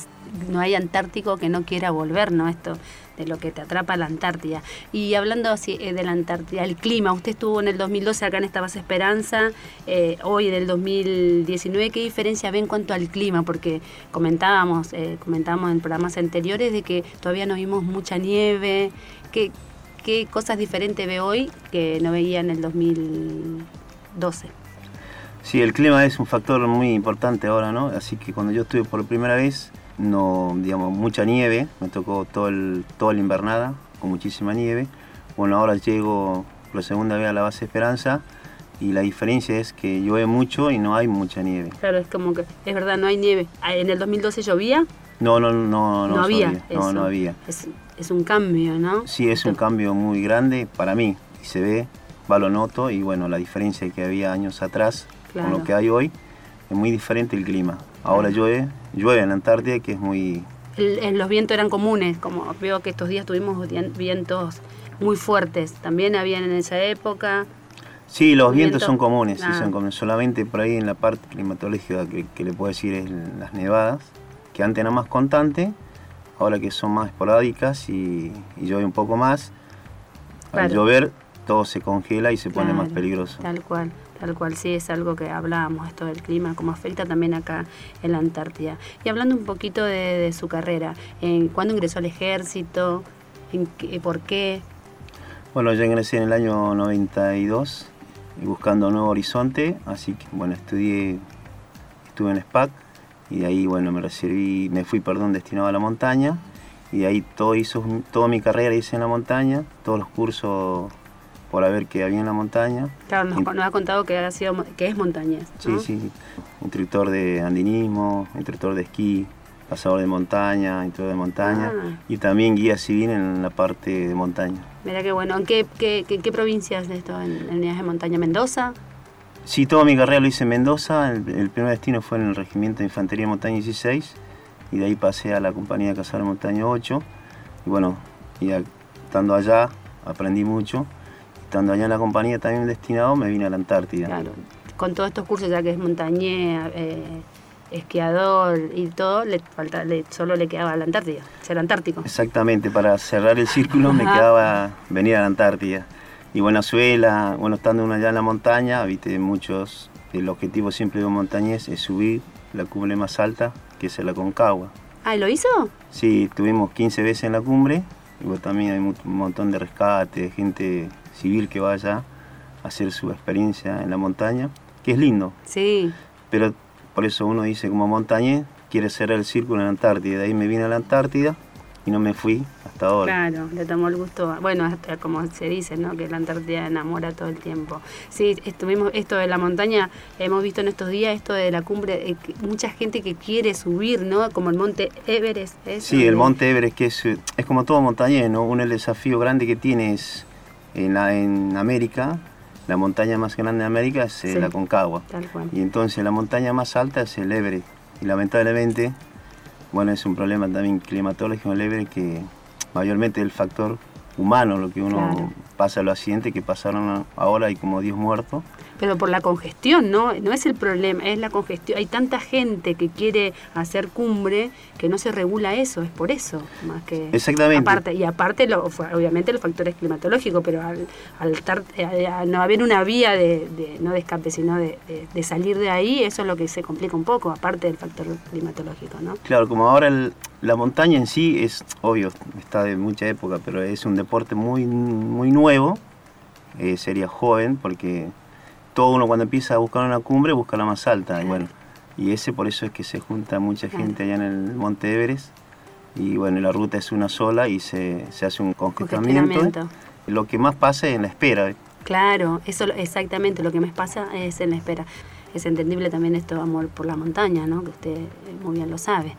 no hay antártico que no quiera volver, ¿no? Esto de lo que te atrapa la Antártida. Y hablando así eh, de la Antártida, el clima, usted estuvo en el 2012 acá en esta base Esperanza, eh, hoy en el 2019, ¿qué diferencia ve en cuanto al clima? Porque comentábamos, eh, comentábamos en programas anteriores de que todavía no vimos mucha nieve, ¿qué, qué cosas diferentes ve hoy que no veía en el 2012? Sí, el clima es un factor muy importante ahora, ¿no? Así que cuando yo estuve por primera vez, no, digamos, mucha nieve, me tocó todo el, toda la invernada con muchísima nieve. Bueno, ahora llego por segunda vez a la base Esperanza y la diferencia es que llueve mucho y no hay mucha nieve. Claro, es como que, es verdad, no hay nieve. Ah, ¿En el 2012 llovía? No, no, no, no, no había. No, no había. Es, es, un cambio, ¿no? Sí, es un cambio muy grande para mí y se ve, va lo noto y bueno, la diferencia que había años atrás claro. con lo que hay hoy es muy diferente el clima. Ahora llueve, llueve en la Antártida, que es muy... El, los vientos eran comunes, como veo que estos días tuvimos vientos muy fuertes. ¿También habían en esa época? Sí, los vientos son comunes, ah. sí, son comunes. Solamente por ahí en la parte climatológica que, que, le puedo decir es las nevadas, que antes eran más constantes, ahora que son más esporádicas y, y llueve un poco más. Al claro. llover todo se congela y se pone claro, más peligroso. Tal cual. Tal cual sí, es algo que hablábamos, esto del clima, cómo afecta también acá en la Antártida. Y hablando un poquito de, de su carrera, ¿en ¿cuándo ingresó al ejército? ¿En qué, ¿Por qué? Bueno, yo ingresé en el año 92 buscando un nuevo horizonte, así que bueno, estudié, estuve en SPAC y de ahí bueno, me recibí, me fui, perdón, destinado a la montaña y de ahí todo hizo, toda mi carrera hice en la montaña, todos los cursos por ver qué había en la montaña. Claro, nos, nos ha contado que, ha sido, que es montañés. ¿no? Sí, sí, instructor de andinismo, instructor de esquí, pasador de montaña, instructor de montaña ah. y también guía civil en la parte de montaña. Mira qué bueno. ¿En qué, qué, qué, qué provincias de esto? ¿En, ¿En de montaña? ¿Mendoza? Sí, toda mi carrera lo hice en Mendoza. El, el, primer destino fue en el Regimiento de Infantería Montaña 16 y de ahí pasé a la Compañía de Cazadores Montaña 8. Y bueno, y estando allá aprendí mucho estando allá en la compañía también destinado, me vine a la Antártida. Claro, con todos estos cursos, ya que es montañé, eh, esquiador y todo, le falta, le, solo le quedaba la Antártida, ser antártico. Exactamente, para cerrar el círculo me quedaba venir a la Antártida. Y Buenazuela, bueno, estando uno allá en la montaña, viste, muchos, el objetivo siempre de un montañés es subir la cumbre más alta, que es la Concagua. Ah, ¿lo hizo? Sí, estuvimos 15 veces en la cumbre, y bueno, también hay un montón de rescate, gente civil que vaya a hacer su experiencia en la montaña. que es lindo. Sí. Pero por eso uno dice como montañés, quiere cerrar el círculo en la Antártida. De ahí me vine a la Antártida y no me fui hasta ahora. Claro, le tomó el gusto, bueno, hasta como se dice, ¿no? Que la Antártida enamora todo el tiempo. Sí, estuvimos, esto de la montaña, hemos visto en estos días esto de la cumbre, eh, mucha gente que quiere subir, ¿no? Como el monte Everest. Sí, el monte Everest, que es, es como todo montañés, ¿no? Uno el desafío grande que tienes en, la, en América, la montaña más grande de América es eh, la Concagua. Tal cual. Y entonces la montaña más alta es el Everest. Y lamentablemente bueno, es un problema también climatológico Everest que mayormente el factor humano, lo que uno pasa los accidentes que pasaron ahora hay como 10 muertos pero por la congestión, ¿no? No es el problema, es la congestión. Hay tanta gente que quiere hacer cumbre que no se regula eso, es por eso, más que... Exactamente. Aparte, y aparte, lo, obviamente, los factores climatológicos, pero al, al, no haber una vía de, no de escape, sino de, salir de ahí, eso es lo que se complica un poco, aparte del factor climatológico, ¿no? Claro, como ahora la montaña en sí es, obvio, está de mucha época, pero es un deporte muy, muy nuevo, eh, sería joven, porque todo uno cuando empieza a buscar una cumbre busca la más alta. Y bueno, y ese por eso es que se junta mucha gente allá en el Monte Everest. Y bueno, la ruta es una sola y se, hace un congestionamiento. Lo que más pasa es en la espera. Claro, eso exactamente, lo que más pasa es en la espera. Es entendible también esto amor por la montaña, ¿no? Que usted muy bien lo sabe.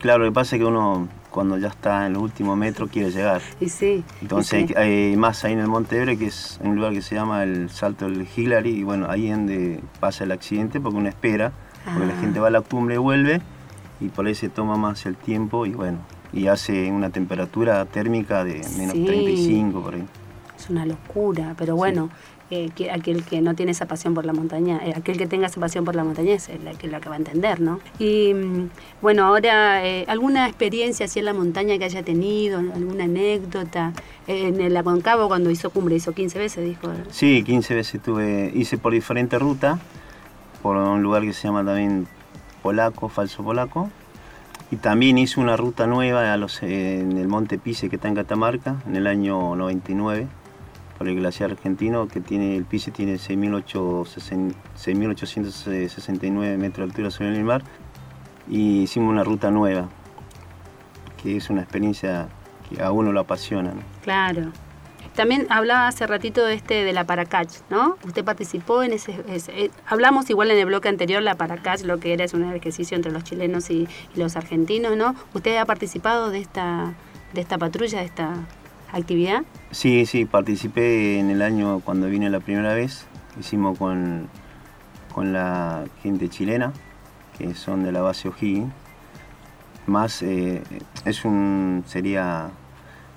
claro, lo que pasa es que uno cuando ya está en el último metro quiere llegar. Y sí. Entonces Hay, más ahí en el Monte Everest, que es un lugar que se llama el Salto del Hillary, y bueno, ahí es donde pasa el accidente porque uno espera, porque la ah. gente va a la cumbre y vuelve, y por ahí se toma más el tiempo, y bueno, y hace una temperatura térmica de menos 35 por ahí. Es una locura, pero bueno que aquel que no tiene esa pasión por la montaña, eh, aquel que tenga esa pasión por la montaña es el, que, que va a entender, ¿no? Y mm, bueno, ahora, eh, ¿alguna experiencia así en la montaña que haya tenido, alguna anécdota? en el Aconcabo cuando hizo cumbre, hizo 15 veces, dijo. Sí, 15 veces tuve, hice por diferentes rutas, por un lugar que se llama también Polaco, Falso Polaco. Y también hice una ruta nueva a los, en el Monte Pise que está en Catamarca en el año 99 el glaciar argentino que tiene el piso tiene 6.869 metros de altura sobre el mar y hicimos una ruta nueva que es una experiencia que a uno lo apasiona. Claro. También hablaba hace ratito de este de la Paracach, ¿no? Usted participó en ese, eh, hablamos igual en el bloque anterior la Paracach, lo que era es un ejercicio entre los chilenos y, y, los argentinos, ¿no? ¿Usted ha participado de esta de esta patrulla, de esta actividad? Sí, sí, participé en el año cuando vine la primera vez. Hicimos con, con la gente chilena, que son de la base O'Higgins. Más eh, es un sería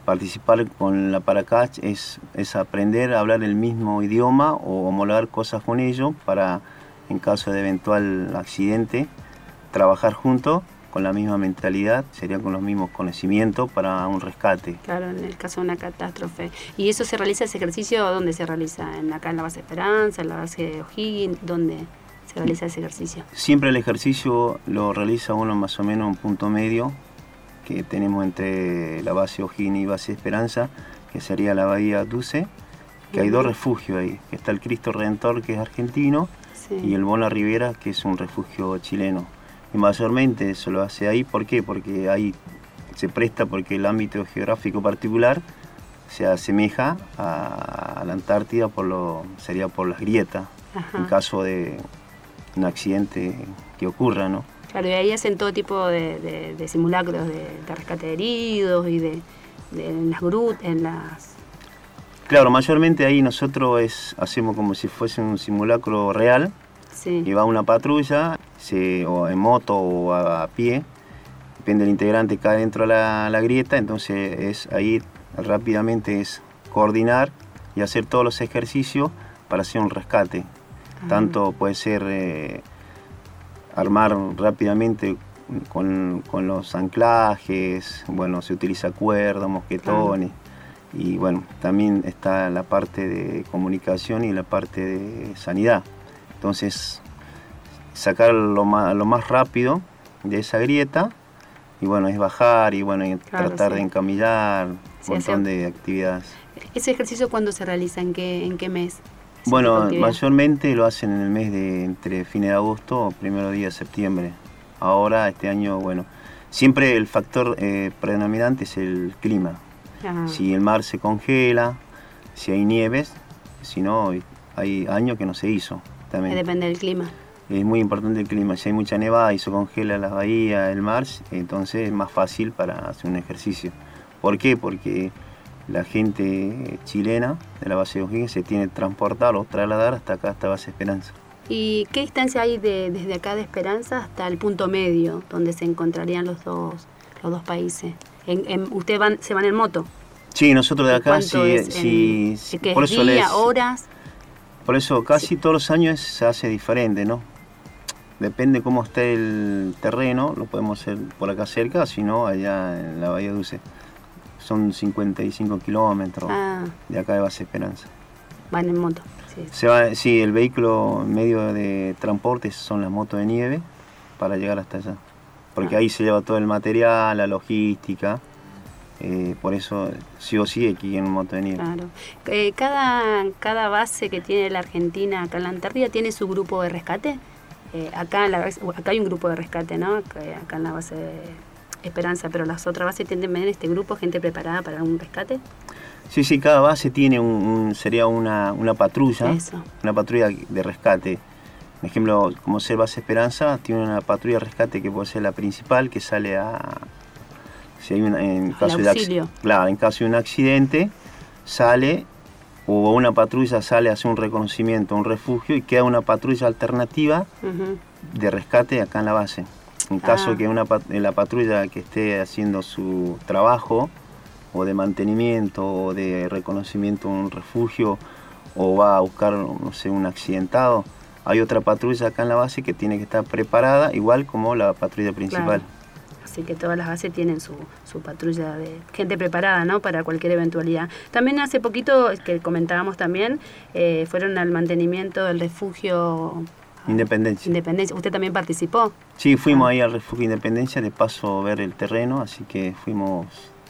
participar con la Paracach es, es aprender a hablar el mismo idioma o homologar cosas con ellos para en caso de eventual accidente trabajar juntos con la misma mentalidad, serían con los mismos conocimientos para un rescate. Claro, en el caso de una catástrofe. ¿Y eso se realiza, ese ejercicio, dónde se realiza? ¿En, ¿Acá en la base Esperanza, en la base de O'Higgins? ¿Dónde se realiza ese ejercicio? Siempre el ejercicio lo realiza uno más o menos en un punto medio que tenemos entre la base O'Higgins y base Esperanza, que sería la bahía Duce, que hay dos refugios ahí, está el Cristo Redentor, que es argentino, y el Bona Rivera, que es un refugio chileno y mayormente eso lo hace ahí. ¿Por qué? Porque ahí se presta porque el ámbito geográfico particular se asemeja a, la Antártida, por lo, sería por las grietas, en caso de un accidente que ocurra, ¿no? Claro, y ahí hacen todo tipo de, simulacros de, rescate de heridos y de, en las grutas, en las... Claro, mayormente ahí nosotros es, hacemos como si fuese un simulacro real, y va una patrulla, o en moto o a, pie, depende del integrante, cae dentro de la, grieta, entonces es ahí rápidamente es coordinar y hacer todos los ejercicios para hacer un rescate. Tanto puede ser eh, armar rápidamente con, los anclajes, bueno, se utiliza cuerda, mosquetones. Y bueno, también está la parte de comunicación y la parte de sanidad. Entonces, sacar lo más, lo más rápido de esa grieta y bueno, es bajar y bueno, tratar de encamillar, un montón de actividades. ¿Ese ejercicio cuándo se realiza? ¿En qué, en qué mes? Bueno, mayormente lo hacen en el mes de entre fines de agosto o primero día de septiembre. Ahora, este año, bueno, siempre el factor eh, predominante es el clima. Si el mar se congela, si hay nieves, si no, hay años que no se hizo. Depende del clima. Es muy importante el clima. Si hay mucha nevada y se congela la bahía, el mar, entonces es más fácil para hacer un ejercicio. ¿Por qué? Porque la gente chilena de la base de O'Higgins se tiene que transportar o trasladar hasta acá, hasta base Esperanza. ¿Y qué distancia hay de, desde acá de Esperanza hasta el punto medio, donde se encontrarían los dos, los dos países? En, ¿Ustedes van, se van en moto? Sí, nosotros de acá sí, sí, por eso día, horas. Por eso casi todos los años se hace diferente, ¿no? Depende cómo esté el terreno, lo podemos hacer por acá cerca, si no allá en la Bahía Dulce. Son 55 kilómetros ah. de acá de Base Esperanza. Van en moto. Se va, sí, el vehículo medio de transporte son las motos de nieve para llegar hasta allá. Porque ah. ahí se lleva todo el material, la logística. Eh, por eso sí o sí aquí en nieve. Claro. Eh, cada, cada base que tiene la Argentina acá en la Antártida tiene su grupo de rescate. Eh, acá, en la, acá hay un grupo de rescate, ¿no? Acá en la base de Esperanza, pero las otras bases tienen en este grupo gente preparada para un rescate. Sí, sí, cada base tiene un, sería una, una patrulla, una patrulla de rescate. Por ejemplo, como ser base Esperanza, tiene una patrulla de rescate que puede ser la principal, que sale a... Si hay una, en caso de claro, en caso de un accidente, sale o una patrulla sale a hacer un reconocimiento, un refugio y queda una patrulla alternativa de rescate acá en la base. En caso ah. que una, la patrulla que esté haciendo su trabajo o de mantenimiento o de reconocimiento un refugio o va a buscar, no sé, un accidentado, hay otra patrulla acá en la base que tiene que estar preparada, igual como la patrulla principal. Así que todas las bases tienen su, su, patrulla de gente preparada, ¿no? Para cualquier eventualidad. También hace poquito, que comentábamos también, eh, fueron al mantenimiento del refugio Independencia. Independencia. ¿Usted también participó? Sí, fuimos ah. ahí al refugio Independencia, de paso a ver el terreno, así que fuimos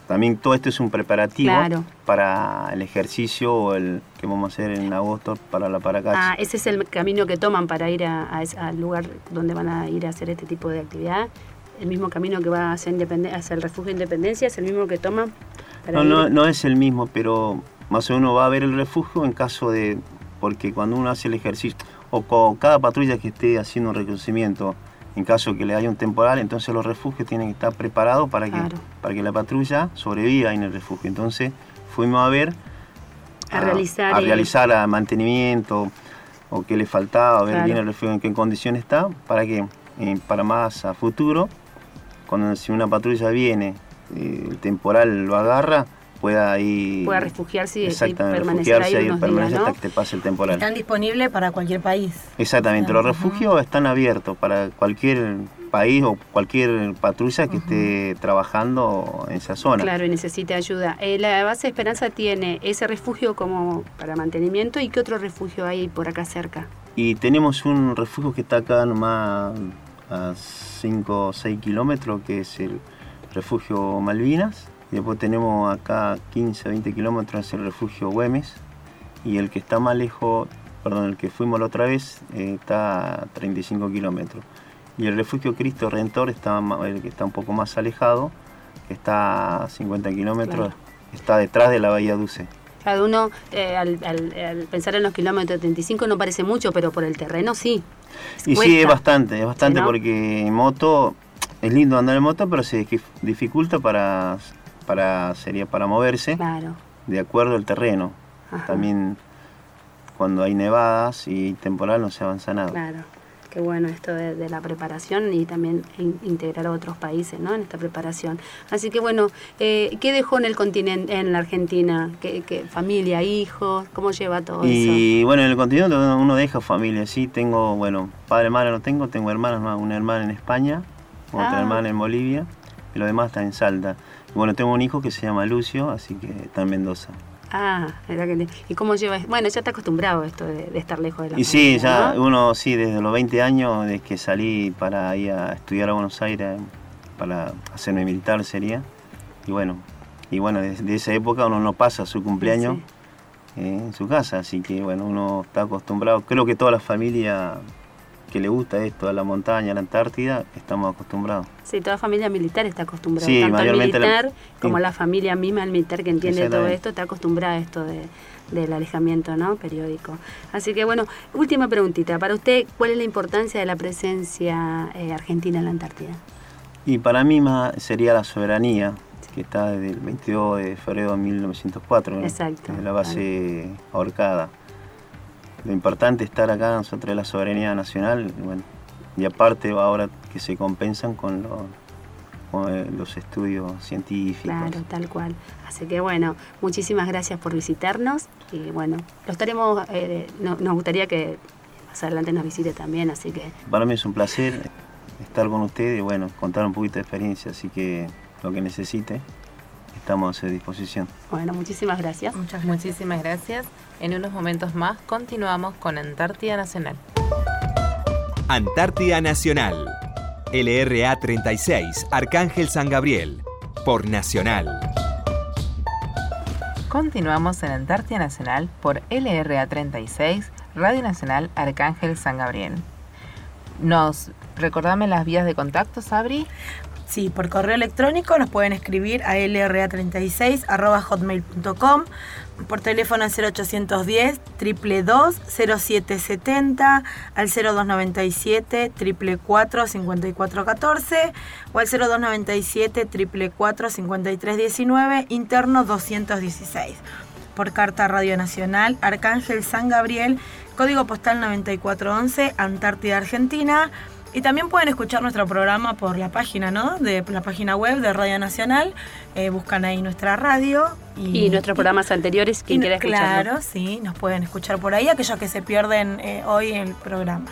también todo esto es un preparativo para el ejercicio o el que vamos a hacer en agosto para la Paracacha. Ah, ese es el camino que toman para ir a, al lugar donde van a ir a hacer este tipo de actividad. El mismo camino que va hacia, hacia el refugio Independencia es el mismo que toman. no, no, no es el mismo, pero más o menos va a ver el refugio en caso de, porque cuando uno hace el ejercicio, o con cada patrulla que esté haciendo un reconocimiento, en caso que le haya un temporal, entonces los refugios tienen que estar preparados para que, para que la patrulla sobreviva en el refugio. Entonces fuimos a ver, a, realizar, a realizar mantenimiento o qué le faltaba, a ver bien el refugio en qué condición está, para que eh, para más a futuro, cuando si una patrulla viene, eh, el temporal lo agarra, pueda ahí pueda refugiarse y, permanecer ahí, hasta que te pase el temporal. Están disponibles para cualquier país. Exactamente, los refugios están abiertos para cualquier país o cualquier patrulla que esté trabajando en esa zona. Claro, y necesite ayuda. Eh, la base Esperanza tiene ese refugio como para mantenimiento y qué otro refugio hay por acá cerca. Y tenemos un refugio que está acá nomás a 5 o 6 kilómetros, que es el refugio Malvinas Después tenemos acá 15 20 kilómetros el refugio Güemes y el que está más lejos, perdón, el que fuimos la otra vez eh, está a 35 kilómetros. Y el refugio Cristo Redentor está, el que está un poco más alejado, que está a 50 kilómetros, está detrás de la Bahía Dulce. Cada uno, eh, al, pensar en los kilómetros 35 no parece mucho, pero por el terreno sí. Y sí, es bastante, es bastante porque en moto, es lindo andar en moto, pero se dificulta para para, sería para moverse de acuerdo al terreno. También cuando hay nevadas y temporal no se avanza nada. Claro, qué bueno esto de, la preparación y también integrar a otros países ¿no? en esta preparación. Así que bueno, eh, ¿qué dejó en el continente, en la Argentina? ¿Qué, familia, hijos? ¿Cómo lleva todo y, eso? Y bueno, en el continente uno deja familia, sí, tengo, bueno, padre, madre no tengo, tengo hermanos, una hermana en España, otra ah. hermana en Bolivia y lo demás está en Salta. Bueno, tengo un hijo que se llama Lucio, así que está en Mendoza. Ah, que ¿y cómo lleva? Bueno, ya está acostumbrado esto de, estar lejos de la Y sí, ya uno, sí, desde los 20 años, desde que salí para ir a estudiar a Buenos Aires, para hacerme militar sería. Y bueno, y bueno, desde esa época uno no pasa su cumpleaños eh, en su casa, así que bueno, uno está acostumbrado, creo que toda la familia que le gusta esto, a la montaña, a la Antártida, estamos acostumbrados. Sí, toda familia militar está acostumbrada, sí, tanto el militar como la familia misma, el militar que entiende todo esto, está acostumbrada a esto de, del alejamiento ¿no? periódico. Así que bueno, última preguntita, para usted, ¿cuál es la importancia de la presencia eh, argentina en la Antártida? Y para mí más sería la soberanía, que está desde el 22 de febrero de 1904, Exacto, la base ahorcada lo importante es estar acá nosotros la soberanía nacional bueno, y aparte ahora que se compensan con, eh, los estudios científicos. Claro, tal cual. Así que bueno, muchísimas gracias por visitarnos y bueno, lo estaremos, eh, nos gustaría que más adelante nos visite también, así que... Para mí es un placer estar con ustedes y bueno, contar un poquito de experiencia, así que lo que necesite estamos a su disposición. Bueno, muchísimas gracias. Muchas Muchísimas gracias. En unos momentos más continuamos con Antártida Nacional. Antártida Nacional. LRA 36, Arcángel San Gabriel. Por Nacional. Continuamos en Antártida Nacional por LRA 36, Radio Nacional Arcángel San Gabriel. Nos recordame las vías de contacto, Sabri. Sí, por correo electrónico nos pueden escribir a lra36.hotmail.com, por teléfono al 0810 222 0770, al 0297 444 5414 o al 0297 444 5319, interno 216. Por carta Radio Nacional, Arcángel San Gabriel, código postal 9411, Antártida, Argentina y también pueden escuchar nuestro programa por la página, ¿no? De la página web de Radio Nacional. Eh, buscan ahí nuestra radio. Y, nuestros programas anteriores, quien quiera escucharlo. Claro, sí, nos pueden escuchar por ahí, aquellos que se pierden eh, hoy el programa.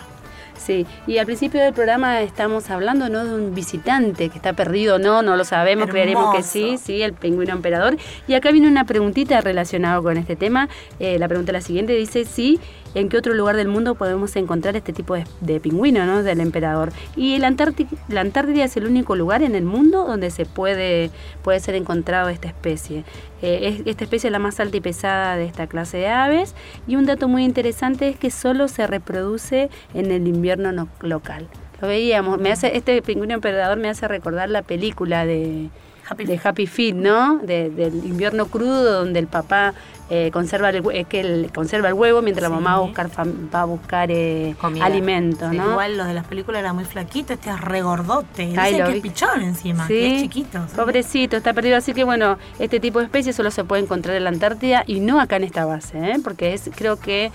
Sí, y al principio del programa estamos hablando ¿no? de un visitante que está perdido, no, no lo sabemos, creeremos que sí, sí, el pingüino emperador. Y acá viene una preguntita relacionada con este tema. Eh, la pregunta es la siguiente, dice, sí, en qué otro lugar del mundo podemos encontrar este tipo de, pingüino, ¿no? Del emperador. Y la Antártida, la Antártida es el único lugar en el mundo donde se puede, puede ser encontrado esta especie. Eh, esta especie es la más alta y pesada de esta clase de aves. Y un dato muy interesante es que solo se reproduce en el invierno local. Lo veíamos, me hace, este pingüino emperador me hace recordar la película de de Happy Feet, ¿no? del invierno crudo donde el papá eh, conserva el, eh, que conserva el huevo mientras la mamá va a buscar, va a buscar eh, alimento, ¿no? Igual los de las películas era muy flaquito, este es regordote, Dice que es pichón encima, que es chiquito. Pobrecito, está perdido, así que bueno, este tipo de especies solo se puede encontrar en la Antártida y no acá en esta base, ¿eh? porque es creo que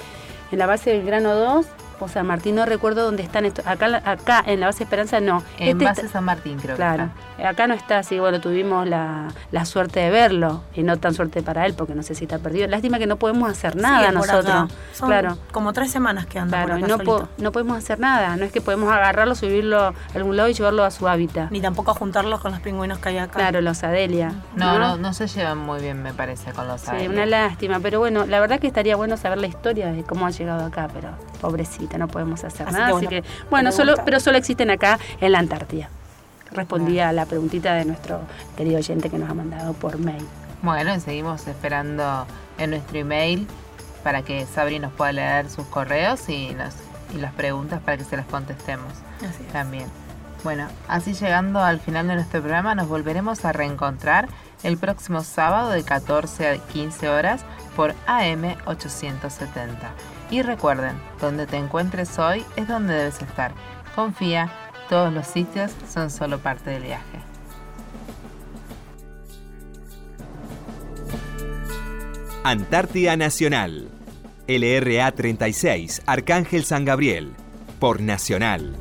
en la base del grano 2 o San Martín, no recuerdo dónde están estos. Acá, acá en la base Esperanza no. En este base San Martín, creo claro, que Acá no está así, bueno, tuvimos la, suerte de verlo y no tan suerte para él porque no sé si está perdido. Lástima que no podemos hacer nada nosotros. claro. Como tres semanas que andan. Claro, no, no podemos hacer nada. No es que podemos agarrarlo, subirlo a algún lado y llevarlo a su hábitat. Ni tampoco juntarlos con los pingüinos que hay acá. Claro, los Adelia. No, no, no, se llevan muy bien, me parece, con los Adelia. Sí, una lástima. Pero bueno, la verdad que estaría bueno saber la historia de cómo ha llegado acá, pero pobrecita, no podemos hacer así que bueno, solo, pero solo existen acá en la Antártida. Respondía a la preguntita de nuestro querido oyente que nos ha mandado por mail. Bueno, seguimos esperando en nuestro email para que Sabri nos pueda leer sus correos y, y las preguntas para que se las contestemos también. Bueno, así llegando al final de nuestro programa, nos volveremos a reencontrar el próximo sábado de 14 a 15 horas por AM 870. Y recuerden, donde te encuentres hoy es donde debes estar. Confía, todos los sitios son solo parte del viaje. Antártida Nacional. LRA 36, Arcángel San Gabriel. Por Nacional.